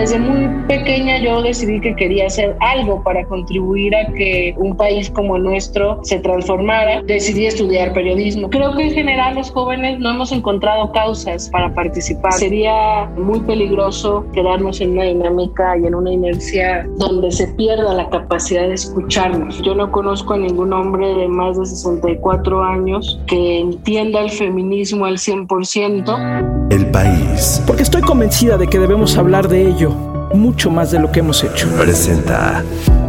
Desde muy pequeña yo decidí que quería hacer algo para contribuir a que un país como el nuestro se transformara. Decidí estudiar periodismo. Creo que en general los jóvenes no hemos encontrado causas para participar. Sería muy peligroso quedarnos en una dinámica y en una inercia donde se pierda la capacidad de escucharnos. Yo no conozco a ningún hombre de más de 64 años que entienda el feminismo al 100%. El país. Porque estoy convencida de que debemos hablar de ello mucho más de lo que hemos hecho. Presenta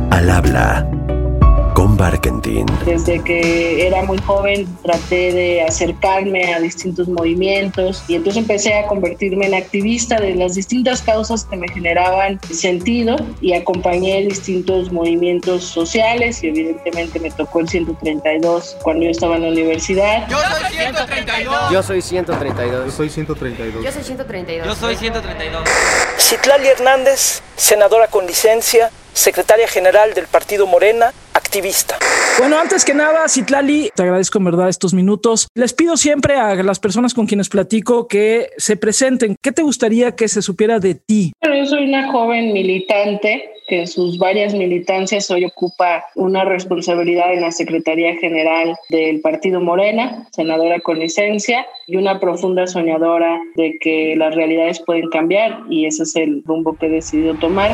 al habla con Barkentin. Desde que era muy joven traté de acercarme a distintos movimientos y entonces empecé a convertirme en activista de las distintas causas que me generaban sentido y acompañé distintos movimientos sociales y evidentemente me tocó el 132 cuando yo estaba en la universidad. Yo soy 132. Yo soy 132. Yo soy 132. Yo soy 132. Yo soy 132. Citlali Hernández, senadora con licencia, secretaria general del Partido Morena, activista. Bueno, antes que nada, Citlali, te agradezco en verdad estos minutos. Les pido siempre a las personas con quienes platico que se presenten. ¿Qué te gustaría que se supiera de ti? Bueno, yo soy una joven militante que en sus varias militancias hoy ocupa una responsabilidad en la Secretaría General del Partido Morena, senadora con licencia, y una profunda soñadora de que las realidades pueden cambiar y ese es el rumbo que he decidido tomar.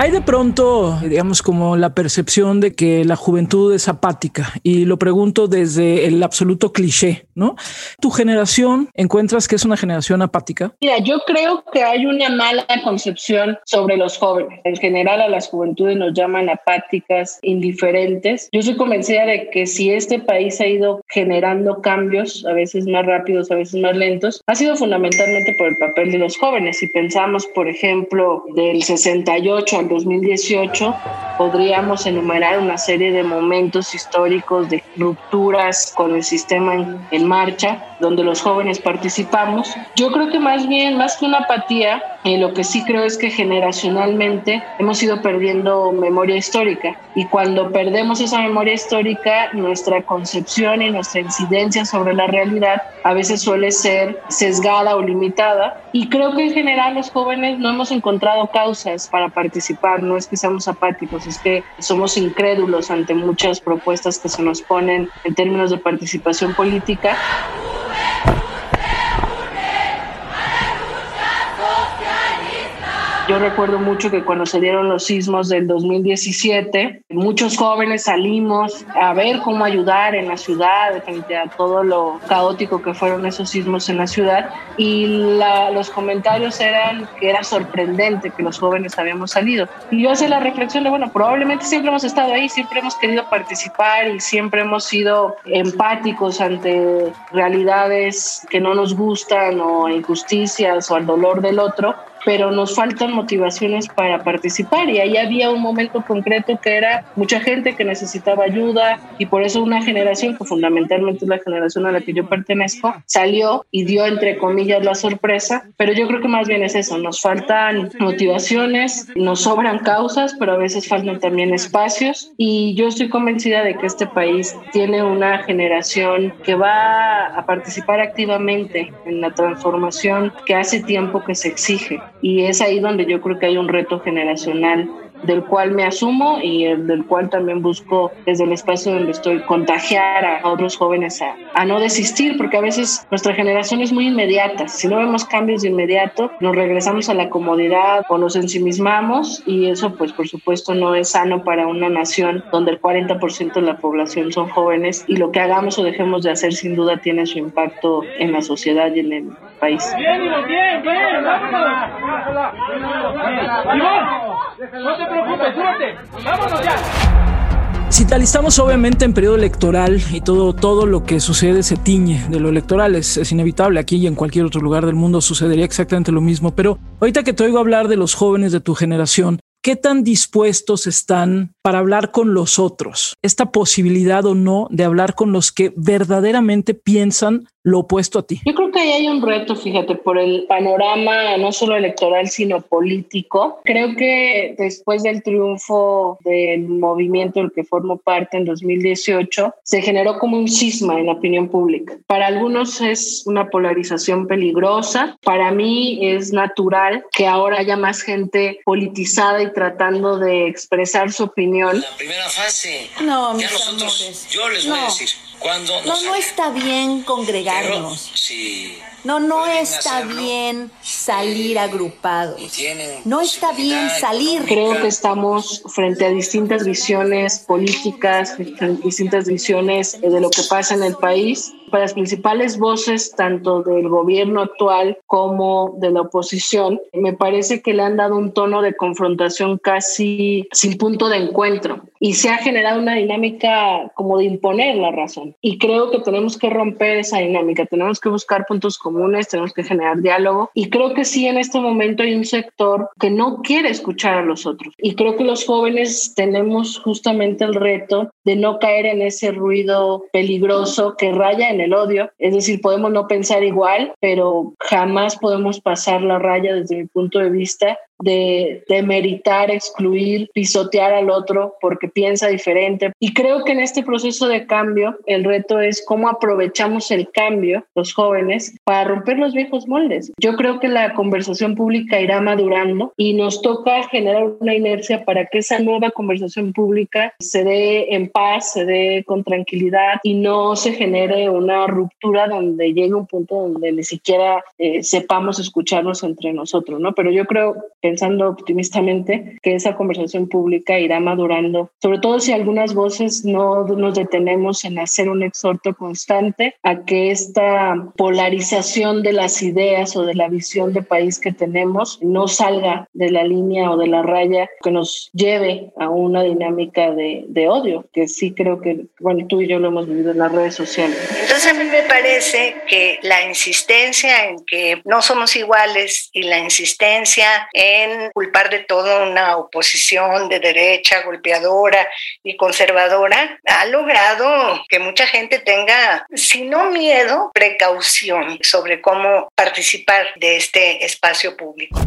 Hay de pronto, digamos, como la percepción de que la juventud es apática y lo pregunto desde el absoluto cliché, ¿no? ¿Tu generación encuentras que es una generación apática? Mira, yo creo que hay una mala concepción sobre los jóvenes. En general a las juventudes nos llaman apáticas, indiferentes. Yo soy convencida de que si este país ha ido generando cambios, a veces más rápidos, a veces más lentos, ha sido fundamentalmente por el papel de los jóvenes. Si pensamos, por ejemplo, del 68 al 2018 podríamos enumerar una serie de momentos históricos de rupturas con el sistema en, en, marcha, donde los jóvenes participamos. Yo creo que más bien, más que una apatía, eh, lo que sí creo es que generacionalmente hemos ido perdiendo memoria histórica y cuando perdemos esa memoria histórica, nuestra concepción y nuestra incidencia sobre la realidad a veces suele ser sesgada o limitada y creo que en general los jóvenes no hemos encontrado causas para participar, no es que seamos apáticos, es que somos incrédulos ante muchas propuestas que se nos ponen en términos de participación política. Yo recuerdo mucho que cuando se dieron los sismos del 2017, muchos jóvenes salimos a ver cómo ayudar en la ciudad frente a todo lo caótico que fueron esos sismos en la ciudad y los comentarios eran que era sorprendente que los jóvenes habíamos salido. Y yo hacía la reflexión de, bueno, probablemente siempre hemos estado ahí, siempre hemos querido participar y siempre hemos sido empáticos ante realidades que no nos gustan o injusticias o al dolor del otro, pero nos faltan motivaciones para participar. Y ahí había un momento concreto que era mucha gente que necesitaba ayuda y por eso una generación que fundamentalmente es la generación a la que yo pertenezco salió y dio entre comillas la sorpresa, pero yo creo que más bien es eso, nos faltan motivaciones, nos sobran causas, pero a veces faltan también espacios. Y yo estoy convencida de que este país tiene una generación que va a participar activamente en la transformación que hace tiempo que se exige y es ahí donde yo creo que hay un reto generacional del cual me asumo y del cual también busco desde el espacio donde estoy contagiar a otros jóvenes a, a, no desistir, porque a veces nuestra generación es muy inmediata. Si no vemos cambios de inmediato, nos regresamos a la comodidad o nos ensimismamos y eso pues por supuesto no es sano para una nación donde el 40% de la población son jóvenes y lo que hagamos o dejemos de hacer sin duda tiene su impacto en la sociedad y en el país. Bien, bien, bien, no te preocupes, súbete. Vámonos ya. Si tal estamos obviamente en periodo electoral y todo, todo lo que sucede se tiñe de lo electoral, es, es, inevitable. Aquí y en cualquier otro lugar del mundo sucedería exactamente lo mismo. Pero ahorita que te oigo hablar de los jóvenes de tu generación, ¿qué tan dispuestos están para hablar con los otros? Esta posibilidad o no de hablar con los que verdaderamente piensan lo opuesto a ti? Yo creo que ahí hay un reto, fíjate, por el panorama no solo electoral, sino político. Creo que después del triunfo del movimiento del que formo parte en 2018, se generó como un cisma en la opinión pública. Para algunos es una polarización peligrosa, para mí es natural que ahora haya más gente politizada y tratando de expresar su opinión. La primera fase. No, mis amores. Yo les voy a decir, cuando no, no está bien congregarnos. sí. No, no está bien salir agrupados. No está bien salir. Creo que estamos frente a distintas visiones políticas, distintas visiones de lo que pasa en el país para las principales voces, tanto del gobierno actual como de la oposición, me parece que le han dado un tono de confrontación casi sin punto de encuentro. Y se ha generado una dinámica como de imponer la razón. Y creo que tenemos que romper esa dinámica, tenemos que buscar puntos comunes, tenemos que generar diálogo. Y creo que sí en este momento hay un sector que no quiere escuchar a los otros. Y creo que los jóvenes tenemos justamente el reto de no caer en ese ruido peligroso que raya en el odio. Es decir, podemos no pensar igual, pero jamás podemos pasar la raya desde mi punto de vista de, de meritar, excluir, pisotear al otro porque piensa diferente. Y creo que en este proceso de cambio, el reto es cómo aprovechamos el cambio, los jóvenes, para romper los viejos moldes. Yo creo que la conversación pública irá madurando y nos toca generar una inercia para que esa nueva conversación pública se dé en paz, se dé con tranquilidad y no se genere una ruptura donde llegue un punto donde ni siquiera eh, sepamos escucharnos entre nosotros, ¿no? Pero yo creo que pensando optimistamente que esa conversación pública irá madurando, sobre todo si algunas voces no nos detenemos en hacer un exhorto constante a que esta polarización de las ideas o de la visión de país que tenemos no salga de la línea o de la raya que nos lleve a una dinámica de, de odio, que sí creo que, bueno, tú y yo lo hemos vivido en las redes sociales. Entonces a mí me parece que la insistencia en que no somos iguales y la insistencia en culpar de todo una oposición de derecha, golpeadora y conservadora, ha logrado que mucha gente tenga, si no miedo, precaución sobre cómo participar de este espacio público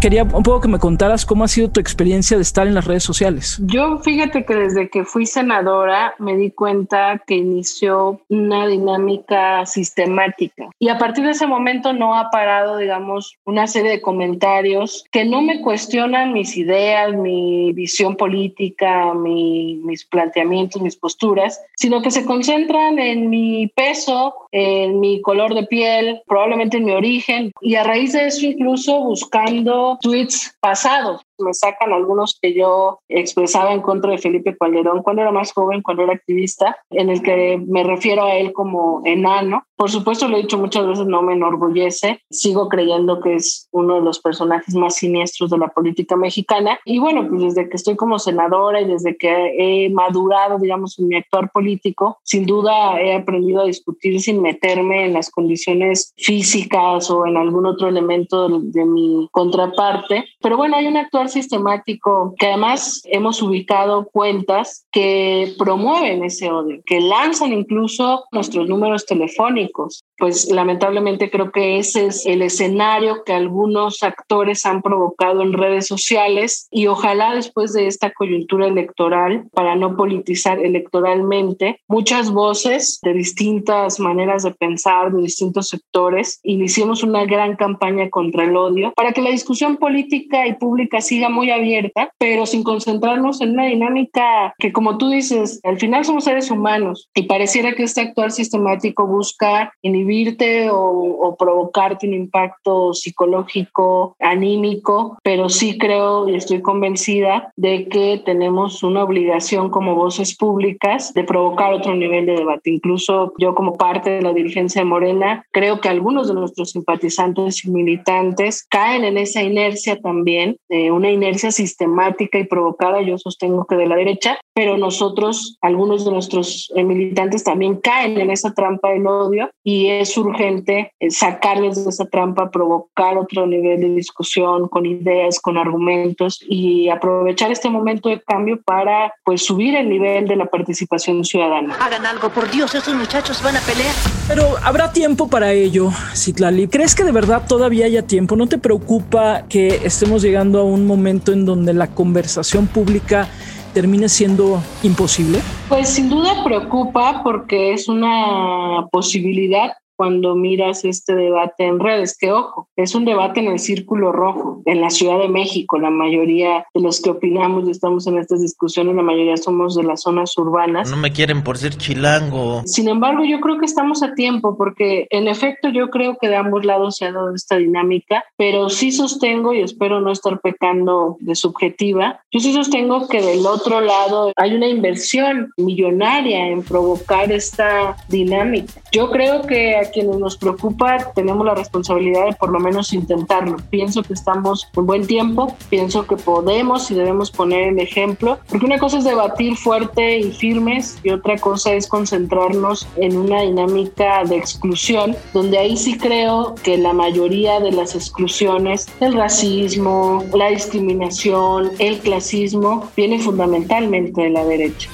quería un poco que me contaras cómo ha sido tu experiencia de estar en las redes sociales. Yo fíjate que desde que fui senadora me di cuenta que inició una dinámica sistemática y a partir de ese momento no ha parado, digamos, una serie de comentarios que no me cuestionan mis ideas, mi visión política, mis planteamientos, mis posturas, sino que se concentran en mi peso, en mi color de piel, probablemente en mi origen y a raíz de eso incluso buscando tweets pasados me sacan algunos que yo expresaba en contra de Felipe Calderón cuando era más joven, cuando era activista, en el que me refiero a él como enano. Por supuesto, lo he dicho muchas veces, no me enorgullece. Sigo creyendo que es uno de los personajes más siniestros de la política mexicana. Y bueno, pues desde que estoy como senadora y desde que he madurado, digamos, en mi actuar político, sin duda he aprendido a discutir sin meterme en las condiciones físicas o en algún otro elemento de, de mi contraparte. Pero bueno, hay un actuar sistemático que además hemos ubicado cuentas que promueven ese odio, que lanzan incluso nuestros números telefónicos. Pues lamentablemente creo que ese es el escenario que algunos actores han provocado en redes sociales y ojalá después de esta coyuntura electoral, para no politizar electoralmente, muchas voces de distintas maneras de pensar, de distintos sectores, iniciemos una gran campaña contra el odio para que la discusión política y pública siga muy abierta, pero sin concentrarnos en una dinámica que, como tú dices, al final somos seres humanos y pareciera que este actuar sistemático busca inhibirte o, o provocarte un impacto psicológico, anímico, pero sí creo y estoy convencida de que tenemos una obligación como voces públicas de provocar otro nivel de debate. Incluso yo como parte de la dirigencia de Morena, creo que algunos de nuestros simpatizantes y militantes caen en esa inercia también de una una inercia sistemática y provocada, yo sostengo que de la derecha, pero nosotros, algunos de nuestros eh, militantes también caen en esa trampa del odio y es urgente eh, sacarles de esa trampa, provocar otro nivel de discusión con ideas, con argumentos y aprovechar este momento de cambio para pues subir el nivel de la participación ciudadana. Hagan algo, por Dios, esos muchachos van a pelear. Pero habrá tiempo para ello, Citlali. ¿Crees que de verdad todavía haya tiempo? ¿No te preocupa que estemos llegando a un momento en donde la conversación pública termine siendo imposible? Pues sin duda preocupa porque es una posibilidad cuando miras este debate en redes, que ojo, es un debate en el círculo rojo, en la Ciudad de México, la mayoría de los que opinamos y estamos en estas discusiones, la mayoría somos de las zonas urbanas. No me quieren por ser chilango. Sin embargo, yo creo que estamos a tiempo porque en efecto yo creo que de ambos lados se ha dado esta dinámica, pero sí sostengo y espero no estar pecando de subjetiva, yo sí sostengo que del otro lado hay una inversión millonaria en provocar esta dinámica. Yo creo que quienes nos preocupa tenemos la responsabilidad de por lo menos intentarlo. Pienso que estamos en buen tiempo, pienso que podemos y debemos poner el ejemplo, porque una cosa es debatir fuerte y firmes y otra cosa es concentrarnos en una dinámica de exclusión, donde ahí sí creo que la mayoría de las exclusiones, el racismo, la discriminación, el clasismo, viene fundamentalmente de la derecha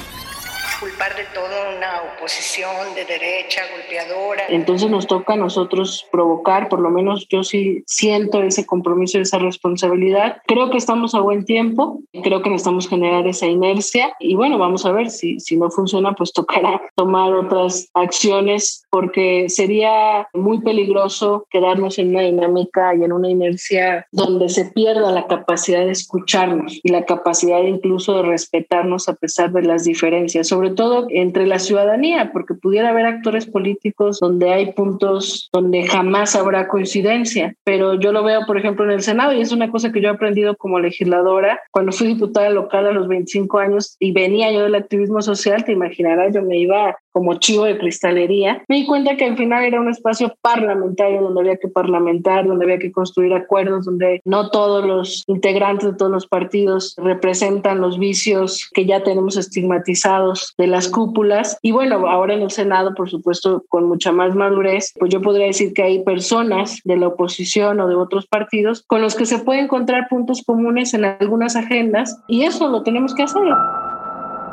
culpar de todo una oposición de derecha golpeadora. Entonces nos toca a nosotros provocar, por lo menos yo sí siento ese compromiso y esa responsabilidad. Creo que estamos a buen tiempo, creo que necesitamos generar esa inercia y bueno, vamos a ver si, si no funciona, pues tocará tomar otras acciones porque sería muy peligroso quedarnos en una dinámica y en una inercia donde se pierda la capacidad de escucharnos y la capacidad incluso de respetarnos a pesar de las diferencias, sobre todo entre la ciudadanía, porque pudiera haber actores políticos donde hay puntos donde jamás habrá coincidencia, pero yo lo veo, por ejemplo, en el Senado y es una cosa que yo he aprendido como legisladora. Cuando fui diputada local a los 25 años y venía yo del activismo social, te imaginarás, yo me iba como chivo de cristalería, me di cuenta que al final era un espacio parlamentario donde había que parlamentar, donde había que construir acuerdos, donde no todos los integrantes de todos los partidos representan los vicios que ya tenemos estigmatizados de las cúpulas. Y bueno, ahora en el Senado, por supuesto, con mucha más madurez, pues yo podría decir que hay personas de la oposición o de otros partidos con los que se puede encontrar puntos comunes en algunas agendas y eso lo tenemos que hacer.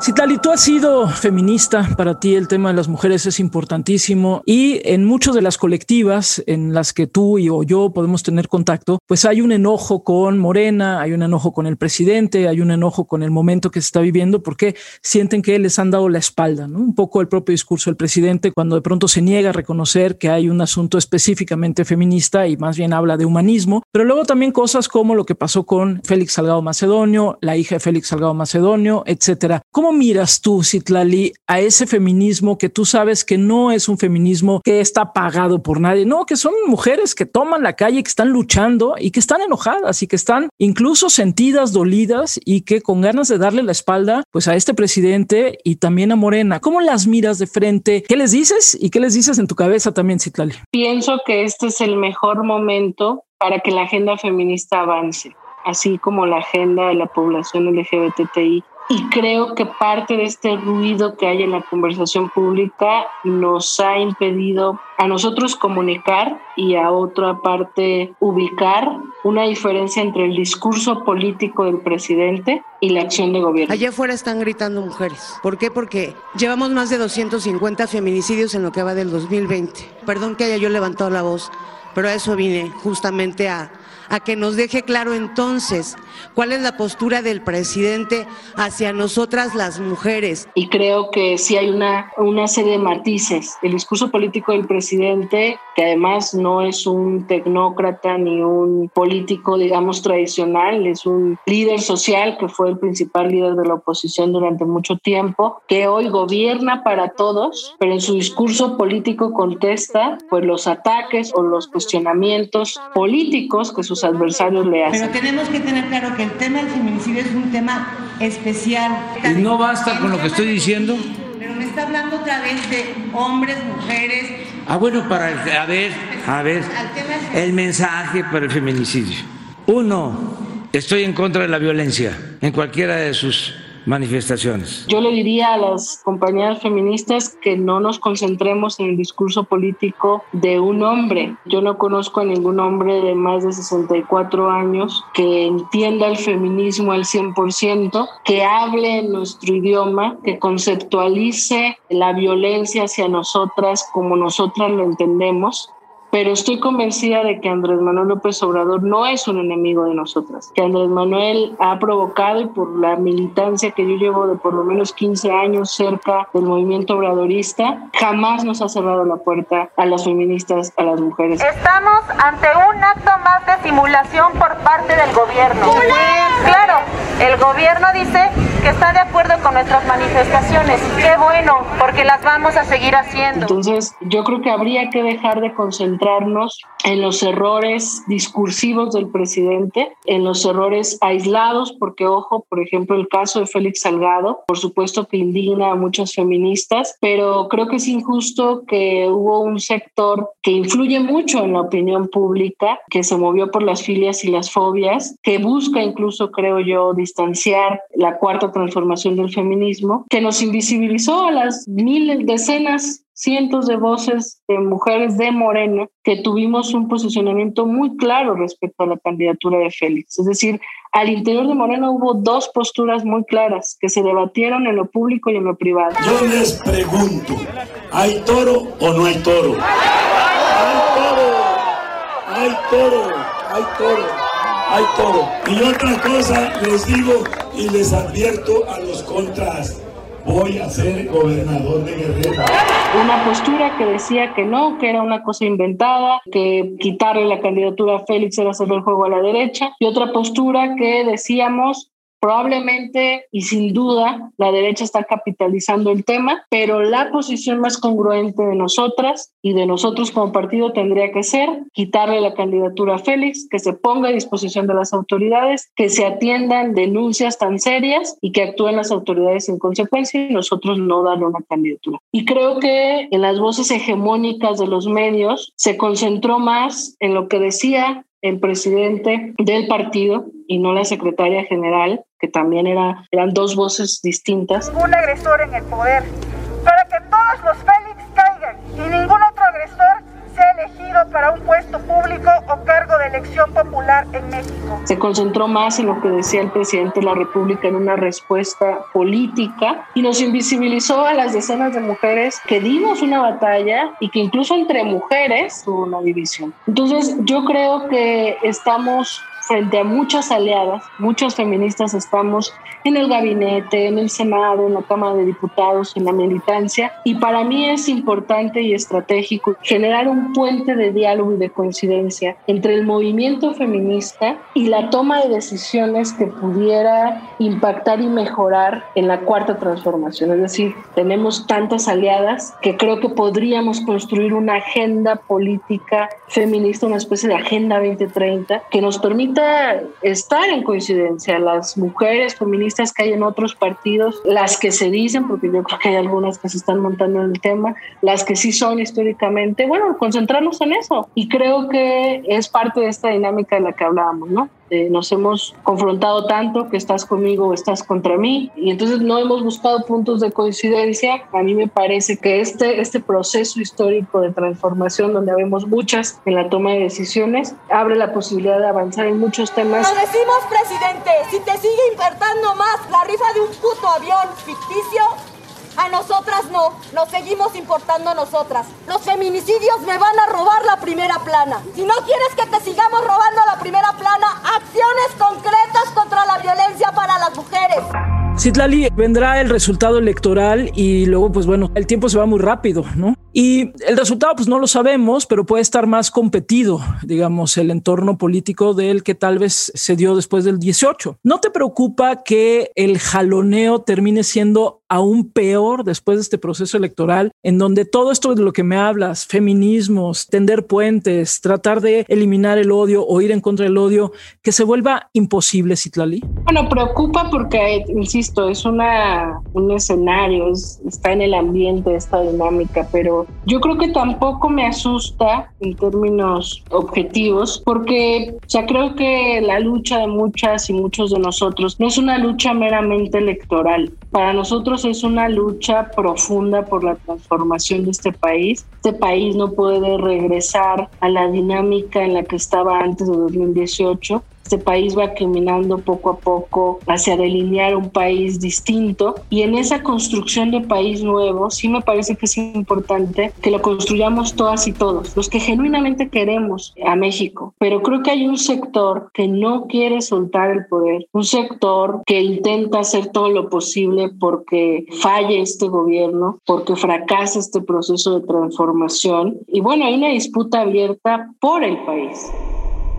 Citali, tú has sido feminista, para ti el tema de las mujeres es importantísimo y en muchas de las colectivas en las que tú y o yo podemos tener contacto, pues hay un enojo con Morena, hay un enojo con el presidente, hay un enojo con el momento que se está viviendo porque sienten que les han dado la espalda, ¿no? Un poco el propio discurso del presidente cuando de pronto se niega a reconocer que hay un asunto específicamente feminista y más bien habla de humanismo, pero luego también cosas como lo que pasó con Félix Salgado Macedonio, la hija de Félix Salgado Macedonio, etcétera. ¿Cómo miras tú, Citlali, a ese feminismo que tú sabes que no es un feminismo que está pagado por nadie? No, que son mujeres que toman la calle, que están luchando y que están enojadas y que están incluso sentidas, dolidas y que con ganas de darle la espalda pues a este presidente y también a Morena. ¿Cómo las miras de frente? ¿Qué les dices y qué les dices en tu cabeza también, Citlali? Pienso que este es el mejor momento para que la agenda feminista avance así como la agenda de la población LGBTI y creo que parte de este ruido que hay en la conversación pública nos ha impedido a nosotros comunicar y a otra parte ubicar una diferencia entre el discurso político del presidente y la acción de gobierno. Allá afuera están gritando mujeres. ¿Por qué? Porque llevamos más de 250 feminicidios en lo que va del 2020. Perdón que haya yo levantado la voz, pero a eso vine justamente a a que nos deje claro entonces cuál es la postura del presidente hacia nosotras las mujeres. Y creo que sí hay una, una serie de matices. El discurso político del presidente, que además no es un tecnócrata ni un político, digamos, tradicional, es un líder social que fue el principal líder de la oposición durante mucho tiempo, que hoy gobierna para todos, pero en su discurso político contesta pues los ataques o los cuestionamientos políticos que sus adversarios le hacen. Pero tenemos que tener claro que el tema del feminicidio es un tema especial. Y no basta con lo que estoy diciendo. Pero me está hablando otra vez de hombres, mujeres. Ah, bueno, para a ver, a ver, el mensaje para el feminicidio. Uno, estoy en contra de la violencia en cualquiera de sus manifestaciones. Yo le diría a las compañeras feministas que no nos concentremos en el discurso político de un hombre. Yo no conozco a ningún hombre de más de 64 años que entienda el feminismo al 100%, que hable en nuestro idioma, que conceptualice la violencia hacia nosotras como nosotras lo entendemos pero estoy convencida de que Andrés Manuel López Obrador no es un enemigo de nosotras, que Andrés Manuel ha provocado y por la militancia que yo llevo de por lo menos 15 años cerca del movimiento obradorista, jamás nos ha cerrado la puerta a las feministas, a las mujeres. Estamos ante un acto más de simulación por parte del gobierno. Claro, el gobierno dice que está de acuerdo con nuestras manifestaciones. Qué bueno, porque las vamos a seguir haciendo. Entonces, yo creo que habría que dejar de concentrarnos en los errores discursivos del presidente, en los errores aislados, porque ojo, por ejemplo, el caso de Félix Salgado, por supuesto que indigna a muchas feministas, pero creo que es injusto que hubo un sector que influye mucho en la opinión pública, que se movió por las filias y las fobias, que busca incluso, creo yo, distanciar la cuarta transformación del feminismo, que nos invisibilizó a las miles, decenas, cientos de voces de mujeres de Morena que tuvimos un posicionamiento muy claro respecto a la candidatura de Félix. Es decir, al interior de Morena hubo dos posturas muy claras que se debatieron en lo público y en lo privado. Yo les pregunto, ¿hay toro o no hay toro? Hay toro, hay toro, hay toro, hay toro. Y otra cosa les digo y les advierto a los contras. Voy a ser gobernador de Guerrero. Una postura que decía que no, que era una cosa inventada, que quitarle la candidatura a Félix era hacerle el juego a la derecha. Y otra postura que decíamos Probablemente y sin duda la derecha está capitalizando el tema, pero la posición más congruente de nosotras y de nosotros como partido tendría que ser quitarle la candidatura a Félix, que se ponga a disposición de las autoridades, que se atiendan denuncias tan serias y que actúen las autoridades en consecuencia y nosotros no darle una candidatura. Y creo que en las voces hegemónicas de los medios se concentró más en lo que decía el presidente del partido y no la secretaria general, que también era, eran dos voces distintas. Un agresor en el poder, para que todos los Félix caigan y ningún agresor elegido para un puesto público o cargo de elección popular en México. Se concentró más en lo que decía el presidente de la República en una respuesta política y nos invisibilizó a las decenas de mujeres que dimos una batalla y que incluso entre mujeres hubo una división. Entonces yo creo que estamos frente a muchas aliadas, muchas feministas estamos en el gabinete, en el Senado, en la Cámara de Diputados, en la militancia, y para mí es importante y estratégico generar un puente de diálogo y de coincidencia entre el movimiento feminista y la toma de decisiones que pudiera impactar y mejorar en la cuarta transformación. Es decir, tenemos tantas aliadas que creo que podríamos construir una agenda política feminista, una especie de agenda 2030 que nos permita estar en coincidencia. Las mujeres feministas que hay en otros partidos, las que se dicen, porque yo creo que hay algunas que se están montando en el tema, las que sí son históricamente, bueno, concentrarnos en eso. Y creo que es parte de esta dinámica de la que hablábamos, ¿no? Eh, nos hemos confrontado tanto que estás conmigo o estás contra mí y entonces no hemos buscado puntos de coincidencia. A mí me parece que este, este proceso histórico de transformación donde habemos muchas en la toma de decisiones abre la posibilidad de avanzar en muchos temas. Lo decimos, presidente, si te sigue importando más la rifa de un puto avión ficticio, a nosotras no, nos seguimos importando a nosotras. Los feminicidios me van a robar la primera plana. Si no quieres que te sigamos Citlali, vendrá el resultado electoral y luego, pues bueno, el tiempo se va muy rápido, ¿no? Y el resultado, pues no lo sabemos, pero puede estar más competido, digamos, el entorno político del que tal vez se dio después del 18. ¿No te preocupa que el jaloneo termine siendo aún peor después de este proceso electoral, en donde todo esto de lo que me hablas, feminismos, tender puentes, tratar de eliminar el odio o ir en contra del odio, que se vuelva imposible, Citlali? Bueno, preocupa porque, insisto, es una, un escenario, está en el ambiente esta dinámica, pero yo creo que tampoco me asusta en términos objetivos, porque ya creo que la lucha de muchas y muchos de nosotros no es una lucha meramente electoral. Para nosotros es una lucha profunda por la transformación de este país. Este país no puede regresar a la dinámica en la que estaba antes de 2018 este país va caminando poco a poco hacia delinear un país distinto. Y en esa construcción de país nuevo sí me parece que es importante que lo construyamos todas y todos, los que genuinamente queremos a México, pero creo que hay un sector que no quiere soltar el poder, un sector que intenta hacer todo lo posible porque falle este gobierno, porque fracasa este proceso de transformación y bueno, hay una disputa abierta por el país.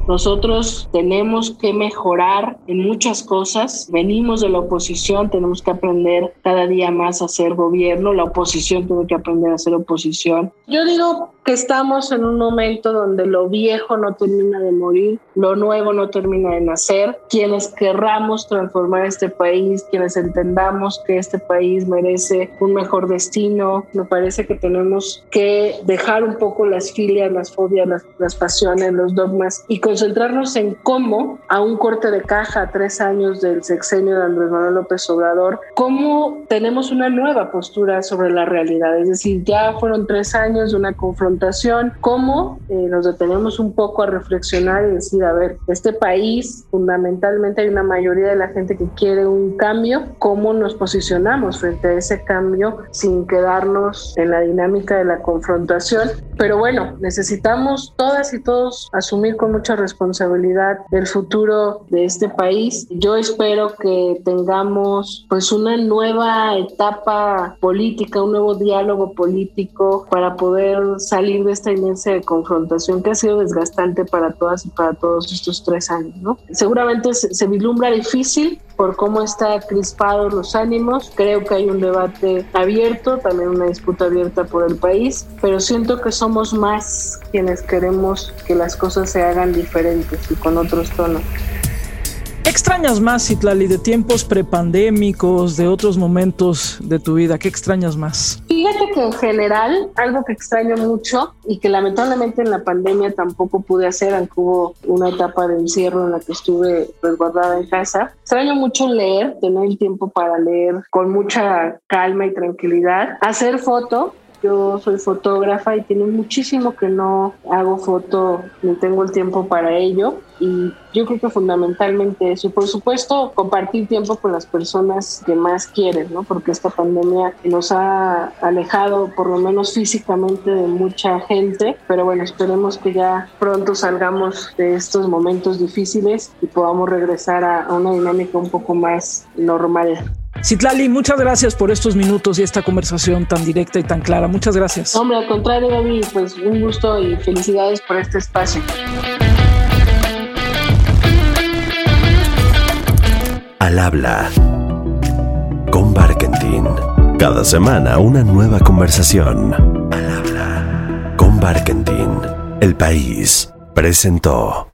Nosotros tenemos que mejorar en muchas cosas. Venimos de la oposición, tenemos que aprender cada día más a ser gobierno. La oposición tiene que aprender a ser oposición. Yo digo que estamos en un momento donde lo viejo no termina de morir, lo nuevo no termina de nacer. Quienes querramos transformar este país, quienes entendamos que este país merece un mejor destino, me parece que tenemos que dejar un poco las filias, las fobias, las, las pasiones, los dogmas y concentrarnos en cómo, a un corte de caja, tres años del sexenio de Andrés Manuel López Obrador, cómo tenemos una nueva postura sobre la realidad. Es decir, ya fueron tres años de una confrontación, cómo eh, nos detenemos un poco a reflexionar y decir, a ver, este país, fundamentalmente hay una mayoría de la gente que quiere un cambio, cómo nos posicionamos frente a ese cambio sin quedarnos en la dinámica de la confrontación. Pero bueno, necesitamos todas y todos asumir con mucha responsabilidad el futuro de este país. Yo espero que tengamos pues una nueva etapa política, un nuevo diálogo político para poder salir de esta inmensa confrontación que ha sido desgastante para todas y para todos estos tres años. ¿no? Seguramente se, se vislumbra difícil, por cómo está crispados los ánimos. Creo que hay un debate abierto, también una disputa abierta por el país, pero siento que somos más quienes queremos que las cosas se hagan diferentes y con otros tonos. ¿Qué extrañas más, Citlali, de tiempos prepandémicos, de otros momentos de tu vida? ¿Qué extrañas más? Fíjate que en general, algo que extraño mucho y que lamentablemente en la pandemia tampoco pude hacer, aunque hubo una etapa de encierro en la que estuve resguardada en casa, extraño mucho leer, tener el tiempo para leer con mucha calma y tranquilidad, hacer foto, yo soy fotógrafa y tiene muchísimo que no hago foto ni tengo el tiempo para ello. Y yo creo que fundamentalmente eso. Y por supuesto, compartir tiempo con las personas que más quieren, ¿no? Porque esta pandemia nos ha alejado, por lo menos físicamente, de mucha gente. Pero bueno, esperemos que ya pronto salgamos de estos momentos difíciles y podamos regresar a, a una dinámica un poco más normal. Citlali, muchas gracias por estos minutos y esta conversación tan directa y tan clara. Muchas gracias. Hombre, al contrario, David, pues un gusto y felicidades por este espacio. Al habla con Barkentin. Cada semana una nueva conversación. Al habla con Barkentin. El país presentó.